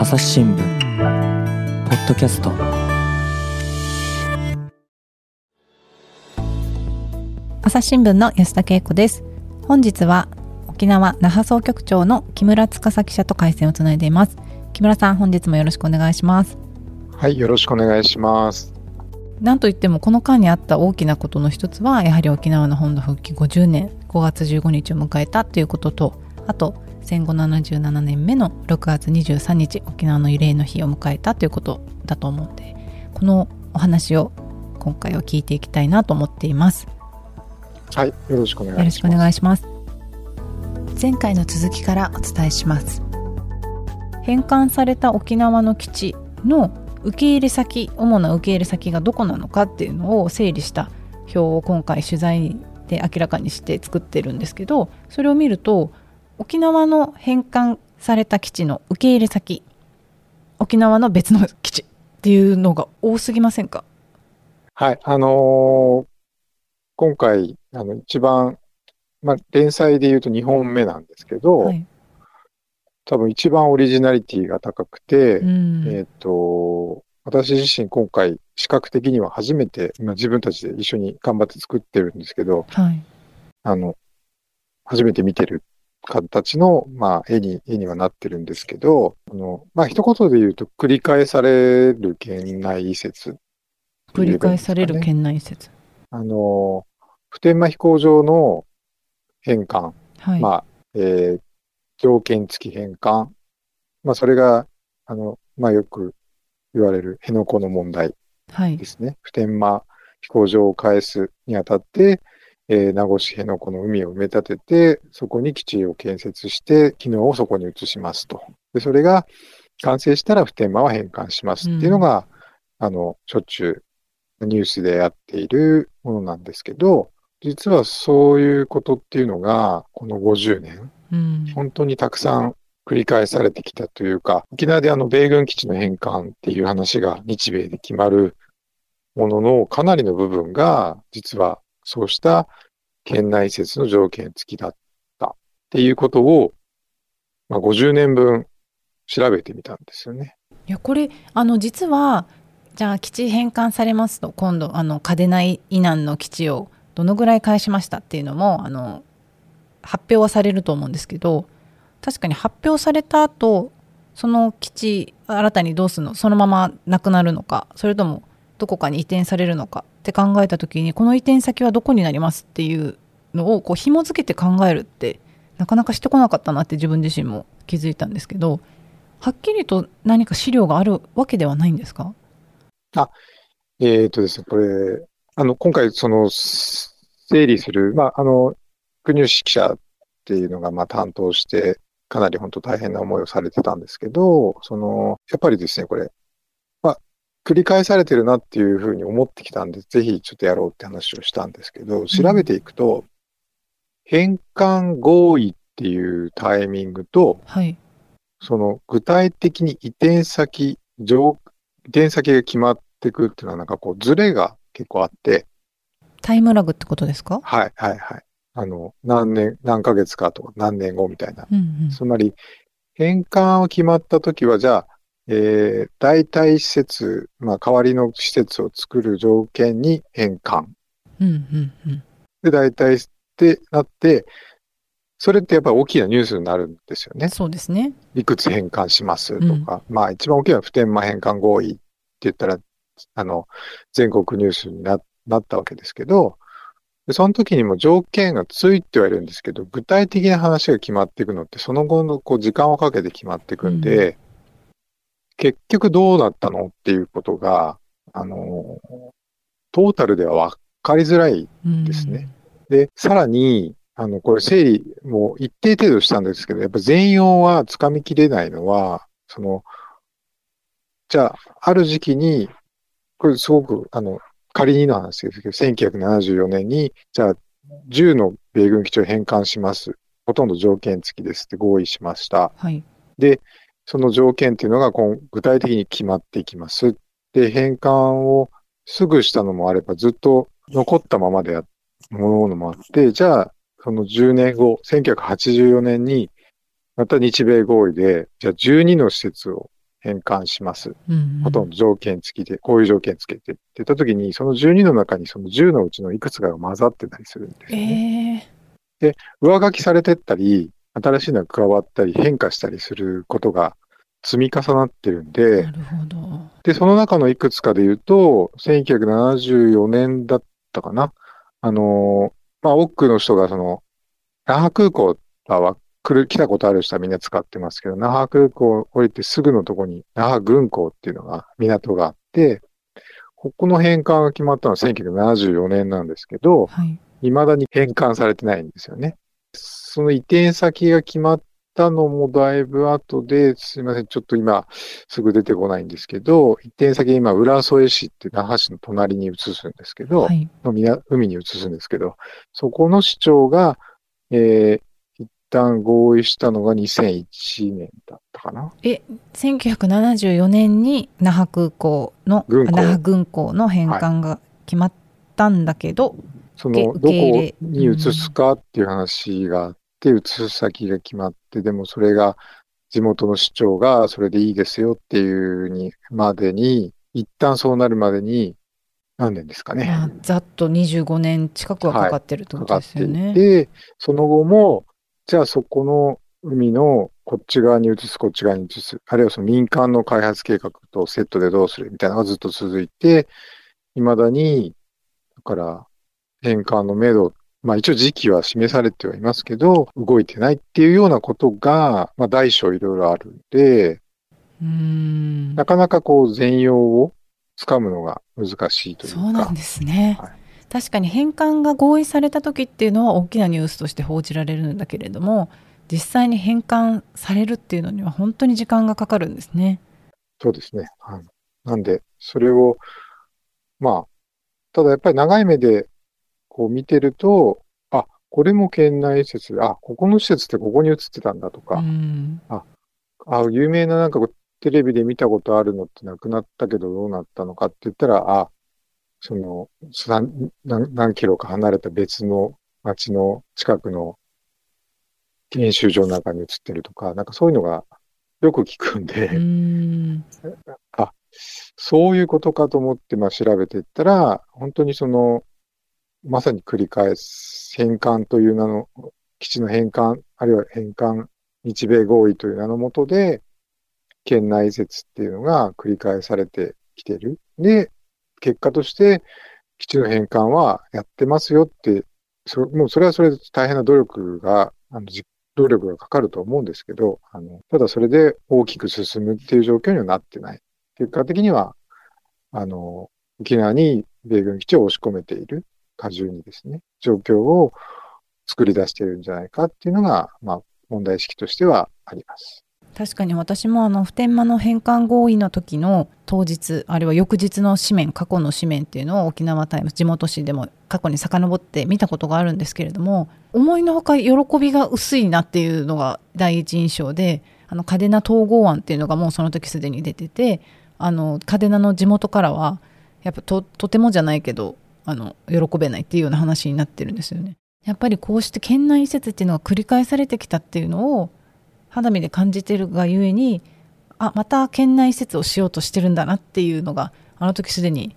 朝日新聞ポッドキャスト。朝日新聞の安田恵子です。本日は沖縄那覇総局長の木村司記者と回線をつないでいます。木村さん本日もよろしくお願いします。はいよろしくお願いします。なんといってもこの間にあった大きなことの一つはやはり沖縄の本土復帰50年5月15日を迎えたということとあと戦後77年目の6月23日沖縄の慰霊の日を迎えたということだと思うのでこのお話を今回は聞いていきたいなと思っています。はいよろしくお願いします。よろしくお願いします。前回の続きからお伝えします。返還された沖縄の基地の受け入れ先主な受け入れ先がどこなのかっていうのを整理した表を今回取材で明らかにして作ってるんですけどそれを見ると沖縄の返還された基地の受け入れ先沖縄の別の基地っていうのが多すぎませんか？はいあのー今回あの一番、まあ、連載で言うと2本目なんですけど、はい、多分一番オリジナリティが高くて、うん。えっ、と私自身今回視覚的には初めて、まあ、自分たちで一緒に頑張って作ってるんですけどはい。あの初めて見てる形の、まあ、絵に、絵にはなってるんですけど、あの、まあ、一言で言うと、繰り返される県内移設。繰り返されるね。県内移設あの、普天間飛行場の返還、はい、まあ、えー条件付き返還。まあ、それが、あの、まあ、よく言われる辺野古の問題はいですね。普天間飛行場を返すにあたって、えー名護市辺野古の海を埋め立てて、そこに基地を建設して、機能をそこに移しますと。で、それが完成したら普天間は返還しますっていうのが、あの、しょっちゅうニュースでやっているものなんですけど、実はそういうことっていうのが、この50年、うん本当にたくさん繰り返されてきたというか、沖縄であの米軍基地の返還っていう話が日米で決まるもののかなりの部分が、実はそうした県内移設の条件付きだったっていうことを、まあ、50年分調べてみたんですよね。いやこれあの実はじゃあ基地返還されますと今度あの嘉手納以南の基地をどのぐらい返しましたっていうのもあの発表はされると思うんですけど確かに発表された後その基地新たにどうするのそのままなくなるのかそれともどこかに移転されるのかって考えた時にこの移転先はどこになりますっていうのをこう紐付けて考えるってなかなかしてこなかったなって自分自身も気づいたんですけどはっきりと何か資料があるわけではないんですか？あえーとですね、これ、あの、今回、その、整理する、まあ、あの、国吉記者っていうのが、まあ、担当して、かなり本当大変な思いをされてたんですけど、その、やっぱりですね、これ、繰り返されてるなっていうふうに思ってきたんで、ぜひちょっとやろうって話をしたんですけど、調べていくと、返還合意っていうタイミングと、はい。その具体的に移転先、上移転先が決まってくっていうのはなんかこうズレが結構あって、タイムラグってことですか？はいはいはい。あの、何年、何ヶ月かとか何年後みたいな。うんうん。つまり、返還を決まった時は、じゃあ、えー、代替施設、まあ代わりの施設を作る条件に返還。うんうんうん。で、代替ってなって、それってやっぱり大きなニュースになるんですよね。そうですね。いくつ返還しますとか、まあ一番大きいのは普天間返還合意って言ったら、あの、全国ニュースにななったわけですけど、でその時にも条件がついてはいるんですけど、具体的な話が決まっていくのって、その後のこう時間をかけて決まっていくんで、結局どうなったのっていうことが、あの、トータルでは分かりづらいうんですねで、さらに、あの、これ整理も一定程度したんですけど、やっぱ全容はつかみきれないのは、その、じゃあ、ある時期に、これすごく、あの、仮にの話ですけど、1974年に、じゃあ、10の米軍基地を返還します。ほとんど条件付きですって合意しました。はいその条件っていうのが今具体的に決まっていきます。で、返還をすぐしたのもあれば、ずっと残ったままでやものもあって、じゃあ、その10年後、1984年に、また日米合意で、じゃあ12の施設を返還します。うんほとんど条件付きで、こういう条件付けてって言った時に、その12の中にその10のうちのいくつかが混ざってたりするんですよね。え上書きされてったり、新しいのが加わったり変化したりすることが積み重なってるんー、でな、るほど。で、その中のいくつかで言うと、1974年だったかな。あのーまあ、多くの人がその、那覇空港は来る、来たことある人はみんな使ってますけど、那覇空港降りてすぐのとこに那覇軍港っていうのが、港があって、ここの返還が決まったのは1974年なんですけど、はい。未だに返還されてないんですよね。その移転先が決まったのもだいぶ後で、すいません、ちょっと今すぐ出てこないんですけど、移転先今、浦添市って那覇市の隣に移すんですけど、はい。海に移すんですけど、そこの市長が、えー、一旦合意したのが2001年だったかな。1974年に那覇空港の那覇軍港の返還が決まったんだけど、その、受どこに移すかっていう話があって、移す先が決まって、でもそれが地元の市長がそれでいいですよっていうに、までに、一旦そうなるまでに、何年ですかね。まあ、ざっと25年近くはかかってるってことですよね。て、その後も、じゃあそこの海のこっち側に移す、こっち側に移す、あるいはその民間の開発計画とセットでどうするみたいなのがずっと続いて、未だに、だから、返還の目処、まあ一応時期は示されてはいますけど、動いてないっていうようなことが、まあ大小いろいろあるんで、うーんなかなかこう全容をつかむのが難しいというか。そうなんですね、はい確かに返還が合意された時っていうのは大きなニュースとして報じられるんだけれども実際に返還されるっていうのには本当に時間がかかるんですね。そうですね。はい。なんで、それを、まあ、ただやっぱり長い目でこう見てると、あ、これも県内施設、あ、ここの施設ってここに映ってたんだとうか、ん。あ、有名ななんかテレビで見たことあるのってなくなったけどどうなったのかって言ったら、あ、その、何何何キロか離れた別の町の近くの研修所の中に映ってるとか、なんかそういうのがよく聞くんで、ん。そういうことかと思って、まあ、調べていったら、本当にその、まさに繰り返す、返還という名の、基地の返還、あるいは返還、日米合意という名のもとで、県内移設っていうのが繰り返されてきてる。で、結果として、基地の返還はやってますよって、そもうそれはそれで大変な努力が、あの、努力がかかると思うんですけど、あの、ただそれで大きく進むっていう状況にはなってない。結果的には、あの、沖縄に米軍基地を押し込めている、過重にですね、状況を作り出してるんじゃないかっていうのが、まあ、問題意識としてはあります。確かに私もあの普天間の返還合意の時の当日あるいは翌日の紙面過去の紙面っていうのを沖縄タイム地元紙でも過去に遡って見たことがあるんですけれども思いのほか喜びが薄いなっていうのが第一印象であの嘉手納統合案っていうのがもうその時すでに出ててあの嘉手納の地元からはやっぱととてもじゃないけどあの喜べないっていうような話になってるんですよね。やっぱりこうして県内移設っていうのが繰り返されてきたっていうのを肌身で感じてるがゆえにあまた県内移設をしようとしてるんだなっていうのがあの時すでに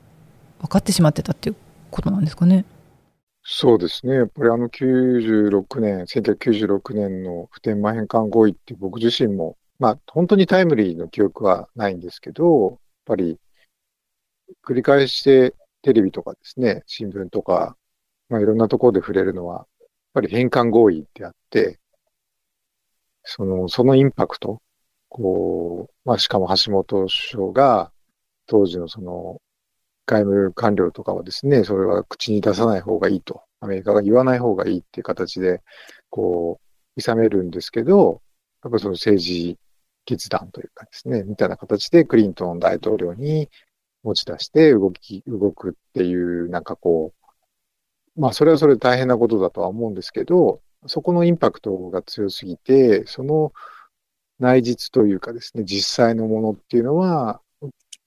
分かってしまってたっていうことなんですかね。そうですね。やっぱりあの96年、1996年の普天間返還合意って僕自身も、まあ本当にタイムリーの記憶はないんですけど、やっぱり繰り返してテレビとかですね、新聞とか、まあいろんなところで触れるのは、やっぱり返還合意であって、その、そのインパクト、こう、まあしかも橋本首相が当時のその外務官僚とかはですね、それは口に出さない方がいいと、アメリカが言わない方がいいっていう形で、こう、諌めるんですけど、やっぱその政治決断というかですね、みたいな形でクリントン大統領に持ち出して動き、動くっていう、なんかこう、まあそれはそれで大変なことだとは思うんですけど、そこのインパクトが強すぎて、その内実というかですね、実際のものっていうのは、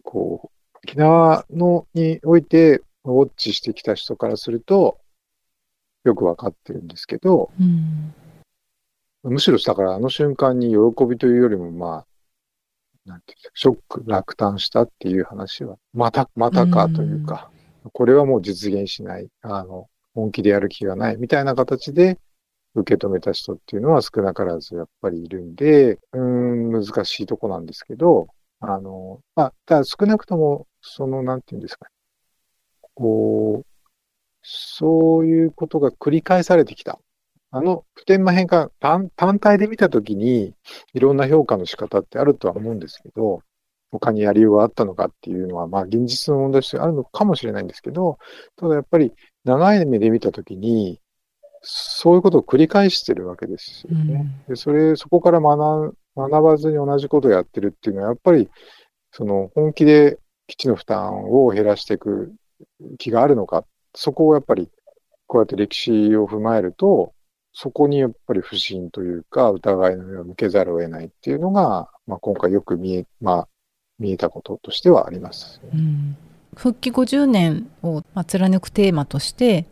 こう、沖縄のにおいてウォッチしてきた人からすると、よくわかってるんですけど、うん。むしろだからあの瞬間に喜びというよりも、まあ、なんてショック、落胆したっていう話は、また、またかというか、これはもう実現しない、あの、本気でやる気がないみたいな形で受け止めた人っていうのは少なからずやっぱりいるんで、うーん、難しいとこなんですけど、あの、まあ、ただ少なくとも、その、なんていうんですかね、こう、そういうことが繰り返されてきた。あの、普天間変換単、単体で見たときに、いろんな評価の仕方ってあるとは思うんですけど、他にやりようがあったのかっていうのは、まあ、現実の問題としてあるのかもしれないんですけど、ただやっぱり、長い目で見たときに、そういうことを繰り返してるわけですよね。で、それ、そこから学学ばずに同じことをやってるっていうのは、やっぱり、その、本気で基地の負担を減らしていく気があるのか、そこをやっぱり、こうやって歴史を踏まえると、そこにやっぱり不信というか、疑いの目を向けざるを得ないっていうのが、まあ、今回よく見え、まあ、見えたこととしてはあります。うん復帰50年をまあ貫くテーマとして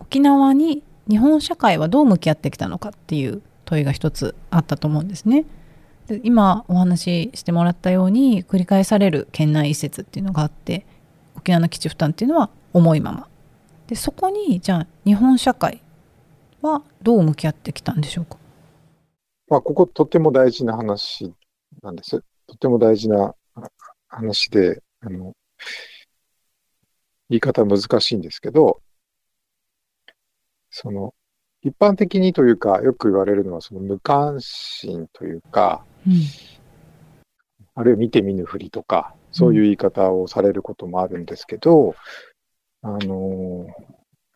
沖縄に日本社会はどう向き合ってきたのかっていう問いが一つあったと思うんですね。で今お話ししてもらったように繰り返される県内移設っていうのがあって沖縄の基地負担っていうのは重いままでそこにじゃあ日本社会はどう向き合ってきたんでしょうか？まあ、こことても大事な話なんです。とても大事なあ話で、あの、言い方難しいんですけど、その、一般的にというか、よく言われるのは、その無関心というか、うんあるいは見て見ぬふりとか、そういう言い方をされることもあるんですけど、あの、やっ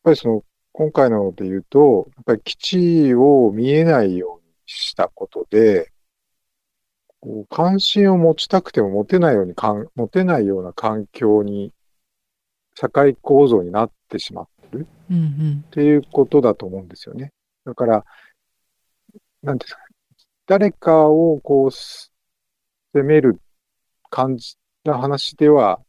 ぱりその、今回ので言うと、やっぱり基地を見えないようにしたことで、こう関心を持ちたくても持てないようにかん、持てないような環境に、社会構造になってしまってるうんうんっていうことだと思うんですよね。だから、なんていうんですかね、誰かをこう、す責める感じな話では、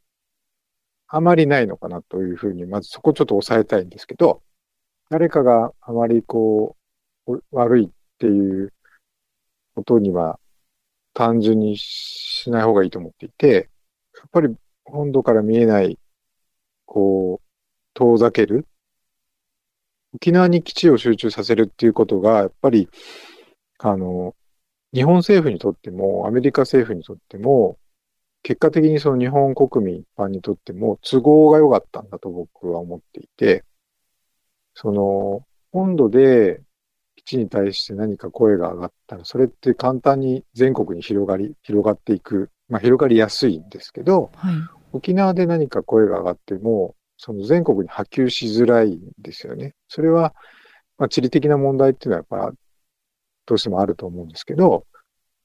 あまりないのかなというふうに、まずそこちょっと抑えたいんですけど、誰かがあまりこう、悪いっていうことには単純にしない方がいいと思っていて、やっぱり本土から見えない、こう、遠ざける沖縄に基地を集中させるっていうことが、やっぱり、あの、日本政府にとっても、アメリカ政府にとっても、結果的にその日本国民一般にとっても都合が良かったんだと僕は思っていて、その、本土で基地に対して何か声が上がったら、それって簡単に全国に広がり、広がっていく、まあ広がりやすいんですけど、はい沖縄で何か声が上がっても、その全国に波及しづらいんですよね。それは、まあ、地理的な問題っていうのはやっぱ、どうしてもあると思うんですけど、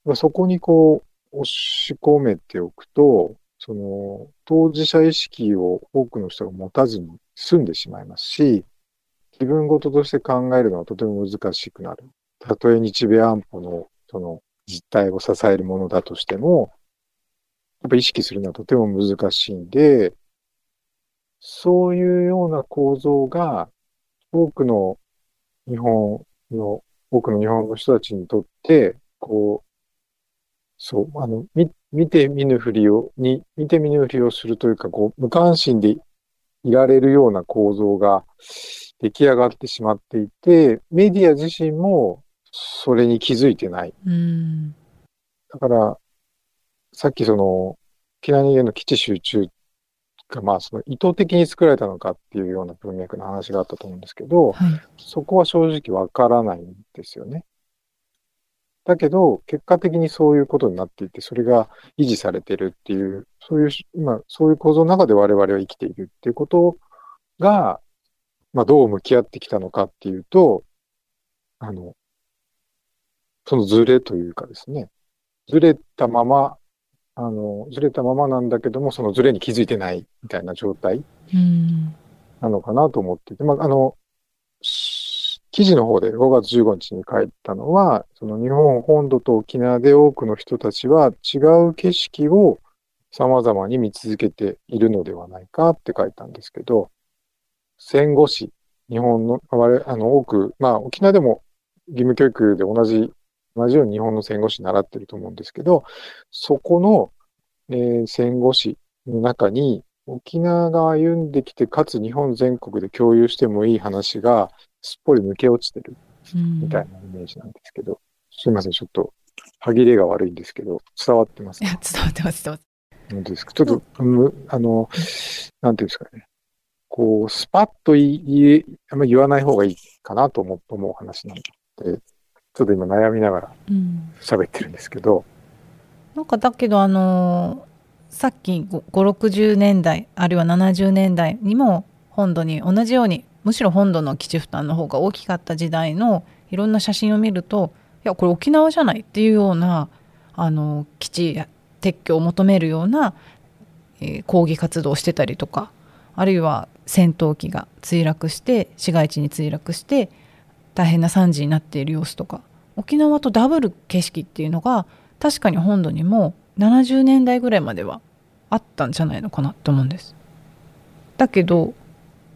まあそこにこう、押し込めておくと、その、当事者意識を多くの人が持たずに済んでしまいますし、自分事として考えるのはとても難しくなる。たとえ日米安保の、その、実態を支えるものだとしても、やっぱ意識するのはとても難しいんで、そういうような構造が多くの日本の、多くの日本の人たちにとって、こう、そう、あの、み、見て見ぬふりを、に、見て見ぬふりをするというか、こう、無関心でいられるような構造が出来上がってしまっていて、メディア自身もそれに気づいてない。うんだから、さっきその、沖縄への基地集中が、まあ、その意図的に作られたのかっていうような文脈の話があったと思うんですけど、はいそこは正直わからないんですよね。だけど、結果的にそういうことになっていて、それが維持されてるっていう、そういうし、今、そういう構造の中で我々は生きているっていうことが、まあ、どう向き合ってきたのかっていうと、あの、そのズレというかですね、ずれたまま、あの、ずれたままなんだけども、そのずれに気づいてないみたいな状態うん。なのかなと思っていて、まあ、あの、し記事の方で5月15日に書いたのは、その日本本土と沖縄で多くの人たちは違う景色を様々に見続けているのではないかって書いたんですけど、戦後史、日本の、我々あの、多く、まあ、沖縄でも義務教育で同じ同じように日本の戦後史習ってると思うんですけど、そこの、えー戦後史の中に、沖縄が歩んできて、かつ日本全国で共有してもいい話が、すっぽり抜け落ちてるみたいなイメージなんですけど、すいません、ちょっと歯切れが悪いんですけど、伝わってますいや伝わってます伝わって本当ですか？ちょっと、むあの、なんていうんですかね。こう、スパッと言えあんまり言わない方がいいかなと思う思う話なんで、ちょっと今悩みながらうん。喋ってるんですけど、なんかだけどあのーさっき560年代あるいは70年代にも本土に同じようにむしろ本土の基地負担の方が大きかった時代のいろんな写真を見るといやこれ沖縄じゃないっていうようなあの基地撤去を求めるような、えー抗議活動をしてたりとかあるいは戦闘機が墜落して市街地に墜落して大変な惨事になっている様子とか沖縄とダブル景色っていうのが確かに本土にも70年代ぐらいまではあったんじゃないのかなと思うんです。だけど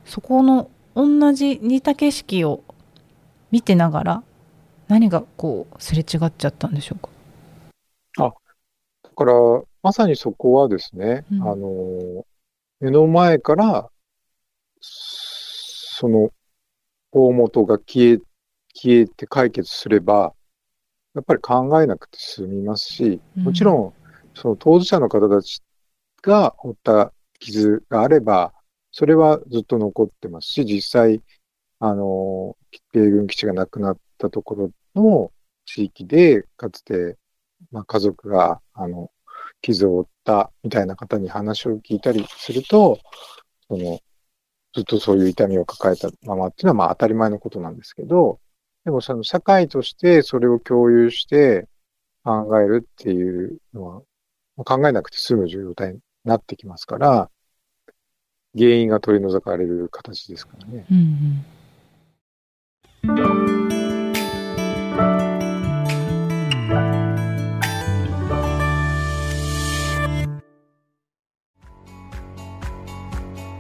そこの同じ似た景色を見てながら何がこうすれ違っちゃったんでしょうか？だから、まさにそこはですね、うんあの、目の前から、その、大元が消え、消えて解決すれば、やっぱり考えなくて済みますし、もちろん、その当事者の方たちが負った傷があれば、それはずっと残ってますし、実際、あの、米軍基地がなくなったところの地域で、かつて、まあ、家族が、あの、傷を負ったみたいな方に話を聞いたりすると、その、ずっとそういう痛みを抱えたままっていうのは、まあ当たり前のことなんですけど、でもその社会としてそれを共有して考えるっていうのは、考えなくて済む状態になってきますから、原因が取り除かれる形ですからね。うんうん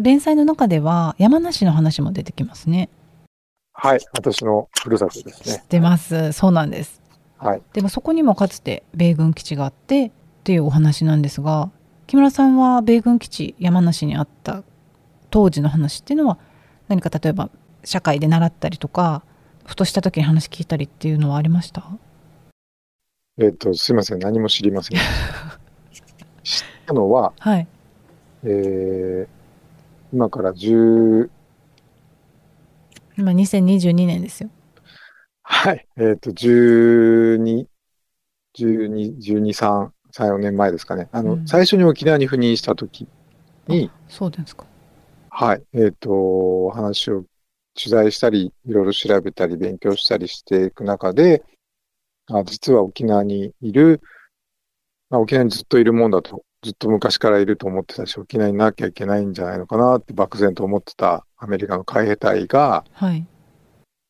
連載の中では山梨の話も出てきますね。はい。私のふるさとですね。出ます。そうなんです。はい。でもそこにもかつて米軍基地があってっていうお話なんですが木村さんは米軍基地山梨にあった当時の話っていうのは何か例えば社会で習ったりとかふとした時に話聞いたりっていうのはありました？えっ、と、すいません。何も知りません。知ったのは、はいえー、今から10、今2022年ですよはい。えっ、と、12、12、12、3、3、4年前ですかね。あの、うん最初に沖縄に赴任した時に、そうですかはい。えっ、と、話を取材したり、いろいろ調べたり、勉強したりしていく中で、あ実は沖縄にいる、まあ、沖縄にずっといるもんだと、ずっと昔からいると思ってたし、沖縄になきゃいけないんじゃないのかなって漠然と思ってたアメリカの海兵隊が、はい。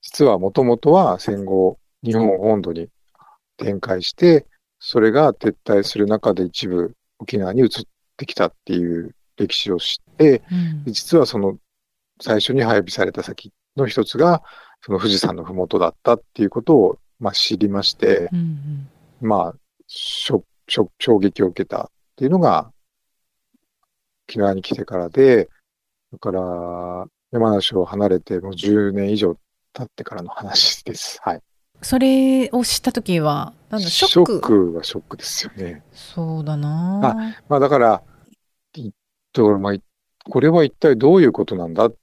実はもともとは戦後、日本本土に展開して、それが撤退する中で一部沖縄に移ってきたっていう歴史を知って、うん。で実はその最初に配備された先の一つが、その富士山のふもとだったっていうことを、まあ、知りまして、うんまあ、ショショ衝撃を受けたっていうのが、沖縄に来てからで、だから、山梨を離れてもう10年以上経ってからの話です。はい。それを知った時はなんだショック？ショックはショックですよね。そうだなまあだから、いだからまあ、いこれは一体どういうことなんだっ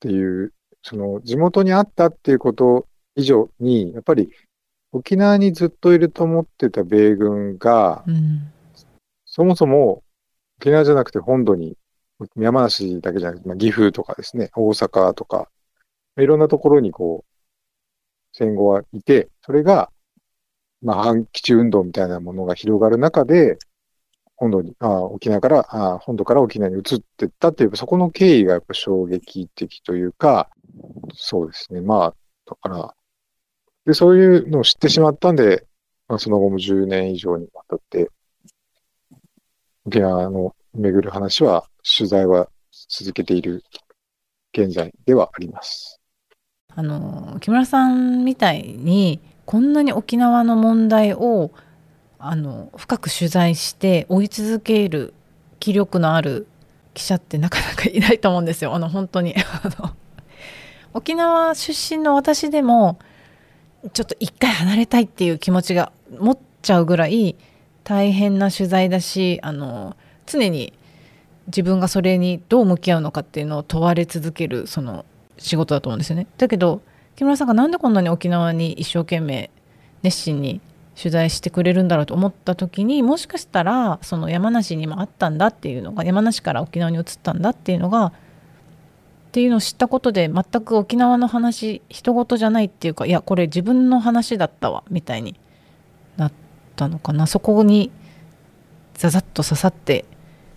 ていう、その地元にあったっていうこと以上に、やっぱり沖縄にずっといると思ってた米軍が、うんそもそも沖縄じゃなくて本土に、山梨だけじゃなくて、まあ、岐阜とかですね、大阪とか、いろんなところにこう、戦後はいて、それがまあ、反基地運動みたいなものが広がる中で、本土に、あ沖縄からあ、本土から沖縄に移っていったっていう、そこの経緯がやっぱ衝撃的というか、そうですね。まあ、だから、で、そういうのを知ってしまったんで、まあ、その後も10年以上にわたって、沖縄の巡る話は、取材は続けている現在ではあります。あの木村さんみたいにこんなに沖縄の問題をあの深く取材して追い続ける気力のある記者ってなかなかいないと思うんですよあの本当に沖縄出身の私でもちょっと一回離れたいっていう気持ちが持っちゃうぐらい大変な取材だしあの常に自分がそれにどう向き合うのかっていうのを問われ続けるその仕事だと思うんですよね。だけど木村さんがなんでこんなに沖縄に一生懸命熱心に取材してくれるんだろうと思った時にもしかしたらその山梨にもあったんだっていうのが山梨から沖縄に移ったんだっていうのがっていうのを知ったことで全く沖縄の話人事じゃないっていうかいやこれ自分の話だったわみたいにったのかな。そこにザザッと刺さって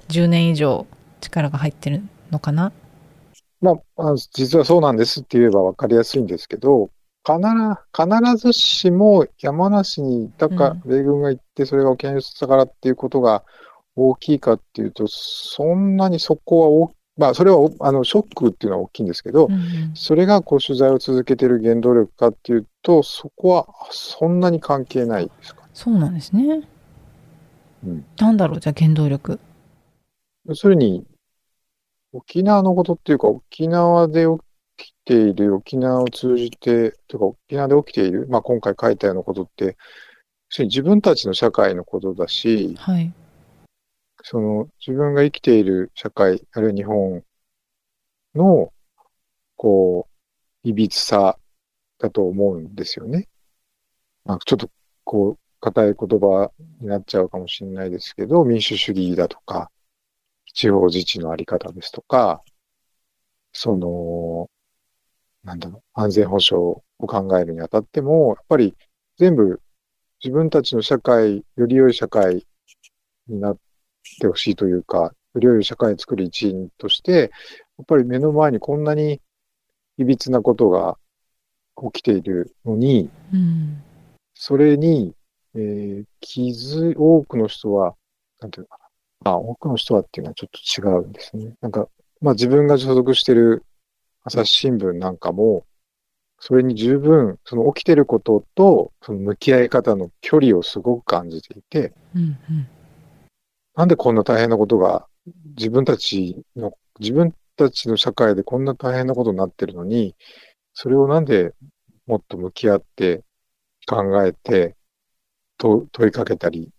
10年以上力が入ってるのかな。まあ、実はそうなんですって言えば分かりやすいんですけど、必必ずしも山梨にいたか、米軍が行ってそれが沖縄に移ったからっていうことが大きいかっていうと、そんなにそこは大まあ、それはあのショックっていうのは大きいんですけど、うんうん、それがこう取材を続けている原動力かっていうと、そこはそんなに関係ないですか。そうなんですね。うん、なんだろう、じゃあ原動力。要するに、沖縄のことっていうか、沖縄で起きている、沖縄を通じて、とか沖縄で起きている、まあ、今回書いたようなことって、自分たちの社会のことだし、はい、その自分が生きている社会、あるいは日本の、こう、いびつさだと思うんですよね。まあ、ちょっと、こう、硬い言葉になっちゃうかもしれないですけど、民主主義だとか、地方自治のあり方ですとか、その、なんだろう、安全保障を考えるにあたっても、やっぱり全部自分たちの社会、より良い社会になってほしいというか、より良い社会を作る一員として、やっぱり目の前にこんなにいびつなことが起きているのに、うん、それに、えー、気づ、多くの人は、なんていうのかな、あ、多くの人はっていうのはちょっと違うんですね。なんか、まあ自分が所属してる朝日新聞なんかも、それに十分、その起きてることと、その向き合い方の距離をすごく感じていて、うんうん、なんでこんな大変なことが、自分たちの、自分たちの社会でこんな大変なことになってるのに、それをなんでもっと向き合って考えて、と問いかけたり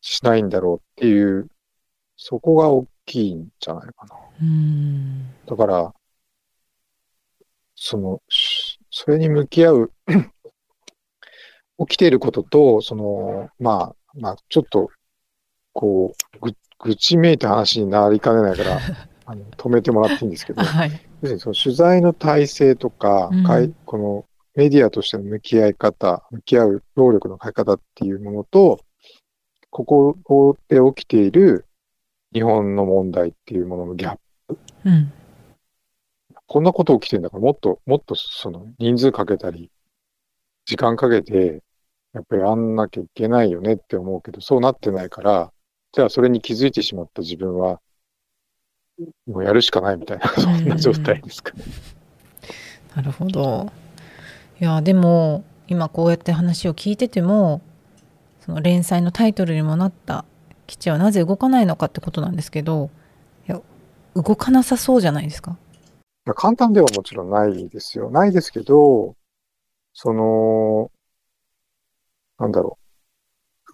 しないんだろうっていう、そこが大きいんじゃないかな。だから、その、それに向き合う起きていることと、その、まあ、まあ、ちょっと、こう、ぐ、愚痴めいた話になりかねないから、あの止めてもらっていいんですけど、はい、要するにその取材の体制とか、うん、このメディアとしての向き合い方、向き合う労力の変え方っていうものと、ここで起きている日本の問題っていうもののギャップ。うん、こんなこと起きてるんだから、もっと、もっとその人数かけたり、時間かけて、やっぱりあんなきゃいけないよねって思うけど、そうなってないから、じゃあそれに気づいてしまった自分は、もうやるしかないみたいな、そんな状態ですかね。なるほど。いや、でも、今こうやって話を聞いてても、その連載のタイトルにもなった基地はなぜ動かないのかってことなんですけどいや動かなさそうじゃないですか？簡単ではもちろんないですよ。ないですけど、その、なんだろ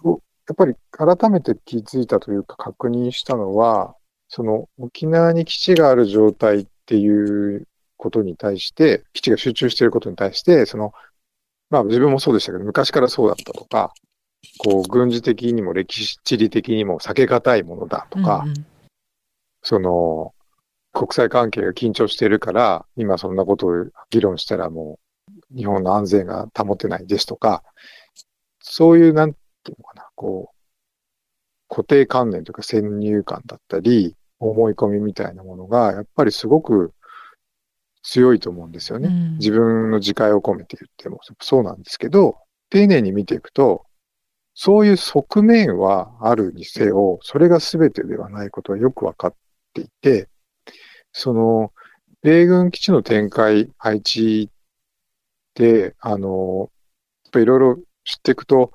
う。やっぱり改めて気づいたというか確認したのは、その沖縄に基地がある状態っていうことに対して、基地が集中していることに対して、その、まあ自分もそうでしたけど、昔からそうだったとか、こう、軍事的にも歴史地理的にも避けがたいものだとか、うんうん、その、国際関係が緊張しているから、今そんなことを議論したらもう、日本の安全が保てないですとか、そういう、なんていうのかな、こう、固定観念というか先入観だったり、思い込みみたいなものが、やっぱりすごく強いと思うんですよね。うん自分の自戒を込めて言ってもそうなんですけど、丁寧に見ていくと、そういう側面はあるにせよ、それが全てではないことはよくわかっていて、その、米軍基地の展開、配置で、あの、やっぱいろいろ知っていくと、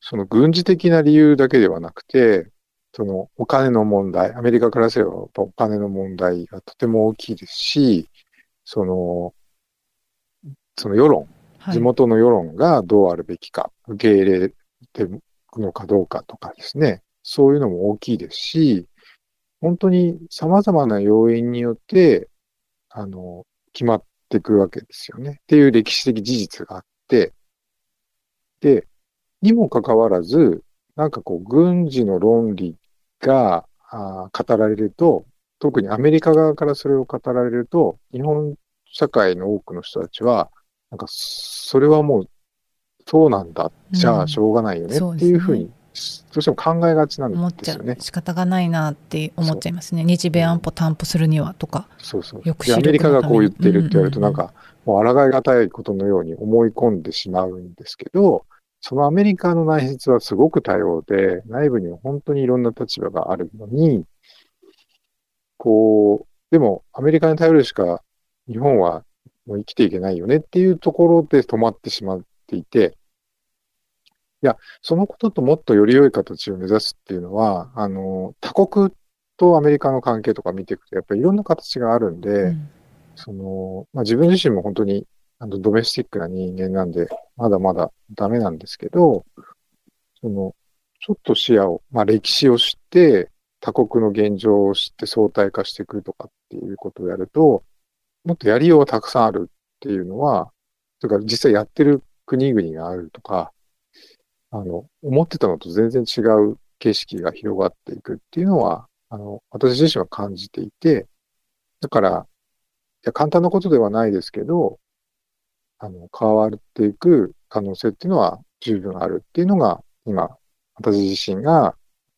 その軍事的な理由だけではなくて、そのお金の問題、アメリカからすればお金の問題がとても大きいですし、その、その世論、はい。地元の世論がどうあるべきか、受け入れてるのかどうかとかですね、そういうのも大きいですし、本当に様々な要因によって、あの、決まっていくわけですよね。っていう歴史的事実があって、で、にもかかわらず、なんかこう、軍事の論理が語られると、特にアメリカ側からそれを語られると、日本社会の多くの人たちは、なんか、それはもう、そうなんだ。じゃうんあ、しょうがないよね。っていうふうに、どうしても考えがちなん思っちゃですよねう。仕方がないなって思っちゃいますね。日米安保担保するにはとか。そうそう。抑止で、アメリカがこう言ってるって言われると、なんか、もう抗いがたいことのように思い込んでしまうんですけど、そのアメリカの内実はすごく多様で、内部には本当にいろんな立場があるのに、こう、でもアメリカに頼るしか日本はもう生きていけないよねっていうところで止まってしまっていて、いや、そのことともっとより良い形を目指すっていうのは、あの、他国とアメリカの関係とか見ていくと、やっぱりいろんな形があるんで、うん。その、まあ、自分自身も本当にあのドメスティックな人間なんで、まだまだダメなんですけど、その、ちょっと視野を、まあ、歴史を知って、他国の現状を知って相対化していくとかっていうことをやると、もっとやりようがたくさんあるっていうのは、とか実際やってる国々があるとか、あの、思ってたのと全然違う景色が広がっていくっていうのは、あの、私自身は感じていて、だから、いや簡単なことではないですけど、あの、変わっていく可能性っていうのは十分あるっていうのが、今、私自身が、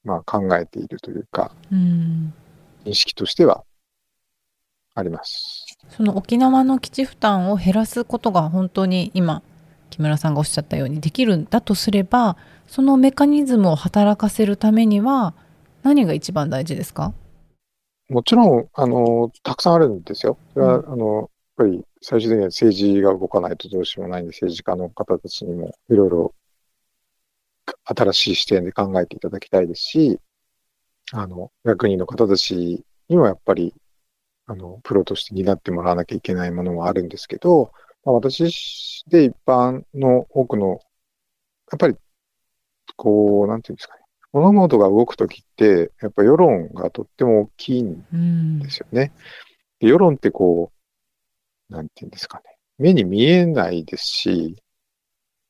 まあ、考えているというか、うん認識としてはあります。その沖縄の基地負担を減らすことが本当に今木村さんがおっしゃったようにできるんだとすればそのメカニズムを働かせるためには何が一番大事ですか？もちろん、あの、たくさんあるんですよ。それは、うあの、やっぱり最終的には政治が動かないとどうしようもないんで、政治家の方たちにもいろいろ新しい視点で考えていただきたいですし、あの、役人の方たちにもやっぱり、あの、プロとして担ってもらわなきゃいけないものはあるんですけど、まあ、私で一般の多くの、やっぱり、こう、なんていうんですかね、物事が動くときって、やっぱ世論がとっても大きいんうんですよね。で世論ってこう、なんていうんですかね。目に見えないですし、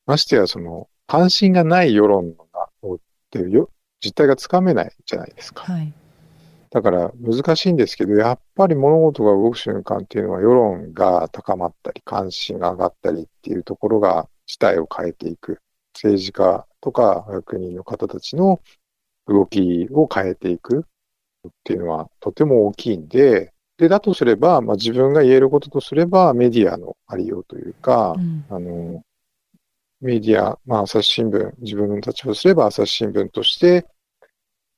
ましてやその、関心がない世論が、っていうよ実態がつかめないじゃないですか。はいだから難しいんですけど、やっぱり物事が動く瞬間っていうのは世論が高まったり、関心が上がったりっていうところが事態を変えていく。政治家とか役人の方たちの動きを変えていくっていうのはとても大きいんで、で、だとすれば、まあ、自分が言えることとすればメディアのありようというか、うんあの、メディア、まあ、朝日新聞、自分の立場とすれば朝日新聞として、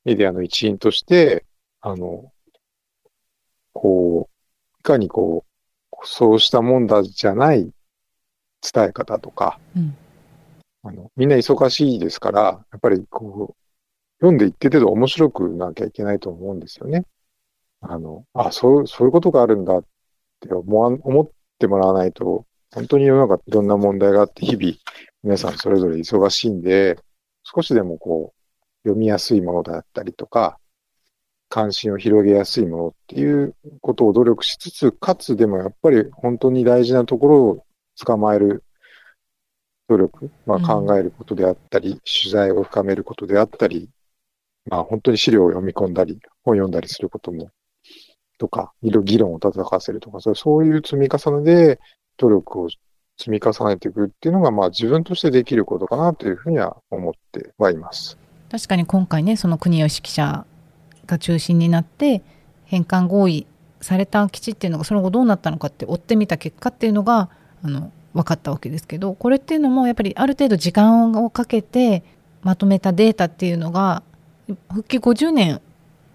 メディアの一員として、あの、こう、いかにこう、そうしたもんだじゃない伝え方とか、うんあの、みんな忙しいですから、やっぱりこう、読んでいって程度面白くなきゃいけないと思うんですよね。あの、あ、そう、そういうことがあるんだって思わん思ってもらわないと、本当に世の中いろんな問題があって、日々皆さんそれぞれ忙しいんで、少しでもこう、読みやすいものだったりとか、関心を広げやすいものっていうことを努力しつつ、かつでもやっぱり本当に大事なところを捕まえる努力、まあ、うん。考えることであったり、取材を深めることであったり、まあ本当に資料を読み込んだり、本読んだりすることも、とか、いろいろ議論を戦わせるとか、そういう積み重ねで努力を積み重ねていくっていうのが、まあ自分としてできることかなというふうには思ってはいます。確かに今回ねその国吉記者が中心になって返還合意された基地っていうのがその後どうなったのかって追ってみた結果っていうのがあの分かったわけですけどこれっていうのもやっぱりある程度時間をかけてまとめたデータっていうのが復帰50年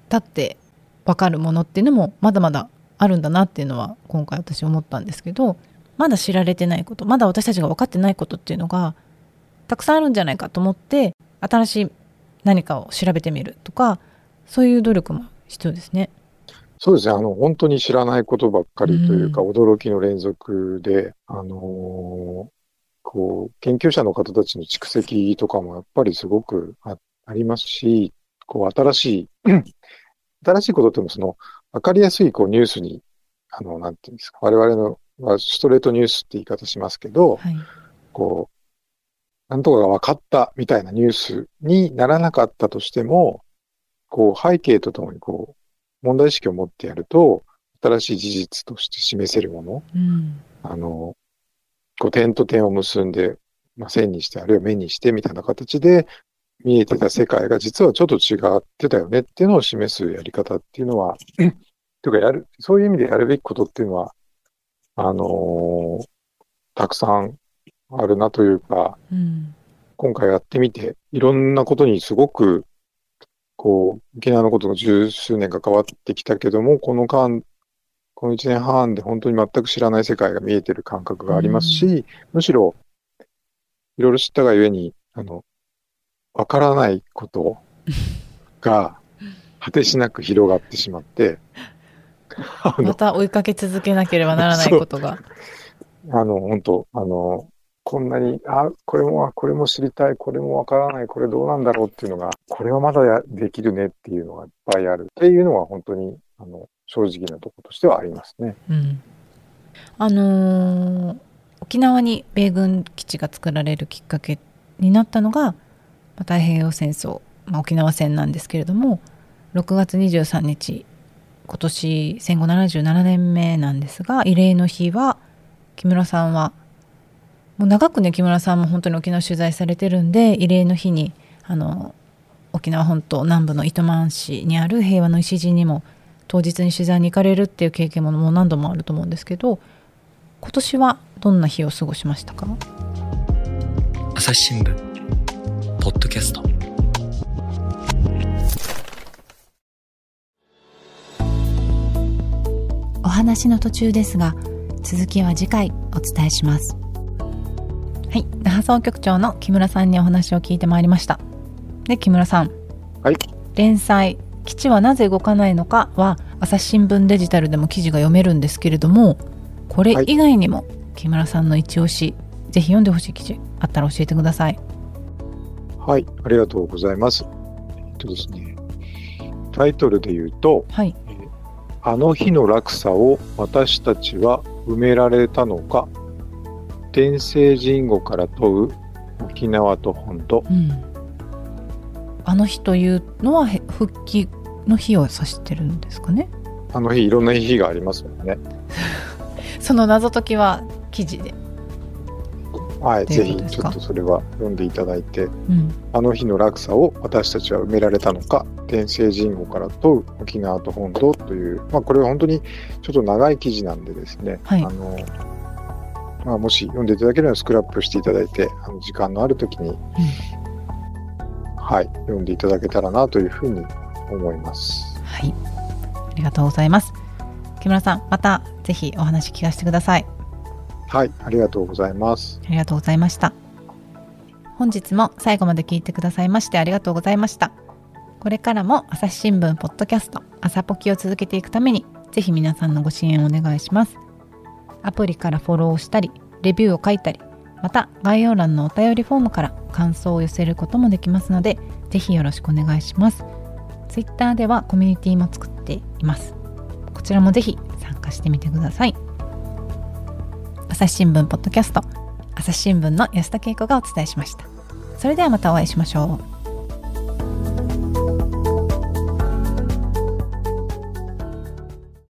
経って分かるものっていうのもまだまだあるんだなっていうのは今回私思ったんですけどまだ知られてないことまだ私たちが分かってないことっていうのがたくさんあるんじゃないかと思って新しい何かを調べてみるとかそういう努力も必要ですね。そうですね。あの、本当に知らないことばっかりというか、う驚きの連続で、あのーこう、研究者の方たちの蓄積とかもやっぱりすごくあありますし、こう、新しい、新しいことってもその、わかりやすいこうニュースに、あの、なんていうんですか、我々の、はストレートニュースって言い方しますけど、はい、こう、なんとかが分かったみたいなニュースにならなかったとしても、こう、背景とともにこう、問題意識を持ってやると、新しい事実として示せるもの、うん。あの、こう、点と点を結んで、まあ、線にして、あるいは目にしてみたいな形で、見えてた世界が実はちょっと違ってたよねっていうのを示すやり方っていうのは、というかやる、そういう意味でやるべきことっていうのは、あのーたくさんあるなというか、うん。今回やってみて、いろんなことにすごく、こう、沖縄のことが十数年関わってきたけども、この間、この一年半で本当に全く知らない世界が見えてる感覚がありますし、むしろ、いろいろ知ったがゆえに、あの、わからないことが、果てしなく広がってしまって、また追いかけ続けなければならないことが。あの、本当あの、こんなに、あ、これも、これも知りたい、これもわからない、これどうなんだろうっていうのが、これはまだやできるねっていうのがいっぱいあるっていうのは本当に、あの、正直なところとしてはありますね。うんあのー沖縄に米軍基地が作られるきっかけになったのが、まあ太平洋戦争、まあ、沖縄戦なんですけれども6月23日今年戦後77年目なんですが慰霊の日は木村さんはもう長くね木村さんも本当に沖縄取材されてるんで慰霊の日にあの沖縄本島南部の糸満市にある平和の礎にも当日に取材に行かれるっていう経験ももう何度もあると思うんですけど今年はどんな日を過ごしましたか？朝日新聞ポッドキャスト。話の途中ですが続きは次回お伝えします。はい。那覇総局長の木村さんにお話を聞いてまいりました。で木村さん。はい。連載「基地はなぜ動かないのか」は朝日新聞デジタルでも記事が読めるんですけれどもこれ以外にも木村さんの一押しぜひ読んでほしい記事あったら教えてください。はい。ありがとうございます。えっとですね、タイトルで言うと、はいあの日の落差を私たちは埋められたのか、天聖人語から問う沖縄と本土。うんあの日というのはへ復帰の日を指してるんですかね？あの日、いろんな日がありますもんね。その謎解きは記事で、はい。ぜひ、ちょっとそれは読んでいただいて、うん。あの日の落差を私たちは埋められたのか、天聖人語から問う沖縄と本土という、まあこれは本当にちょっと長い記事なんでですね、はい。あの、まあもし読んでいただければスクラップしていただいて、あの時間のある時に、はい、読んでいただけたらなというふうに思います。はい。ありがとうございます。木村さんまたぜひお話聞かせてくださいはい、ありがとうございます。ありがとうございました。本日も最後まで聞いてくださいましてありがとうございました。これからも朝日新聞ポッドキャスト朝ポキを続けていくためにぜひ皆さんのご支援をお願いします。アプリからフォローをしたりレビューを書いたりまた概要欄のお便りフォームから感想を寄せることもできますのでぜひよろしくお願いします。Twitter ではコミュニティも作っています。こちらもぜひ参加してみてください。朝日新聞ポッドキャスト朝日新聞の安田恵子がお伝えしました。それではまたお会いしましょう。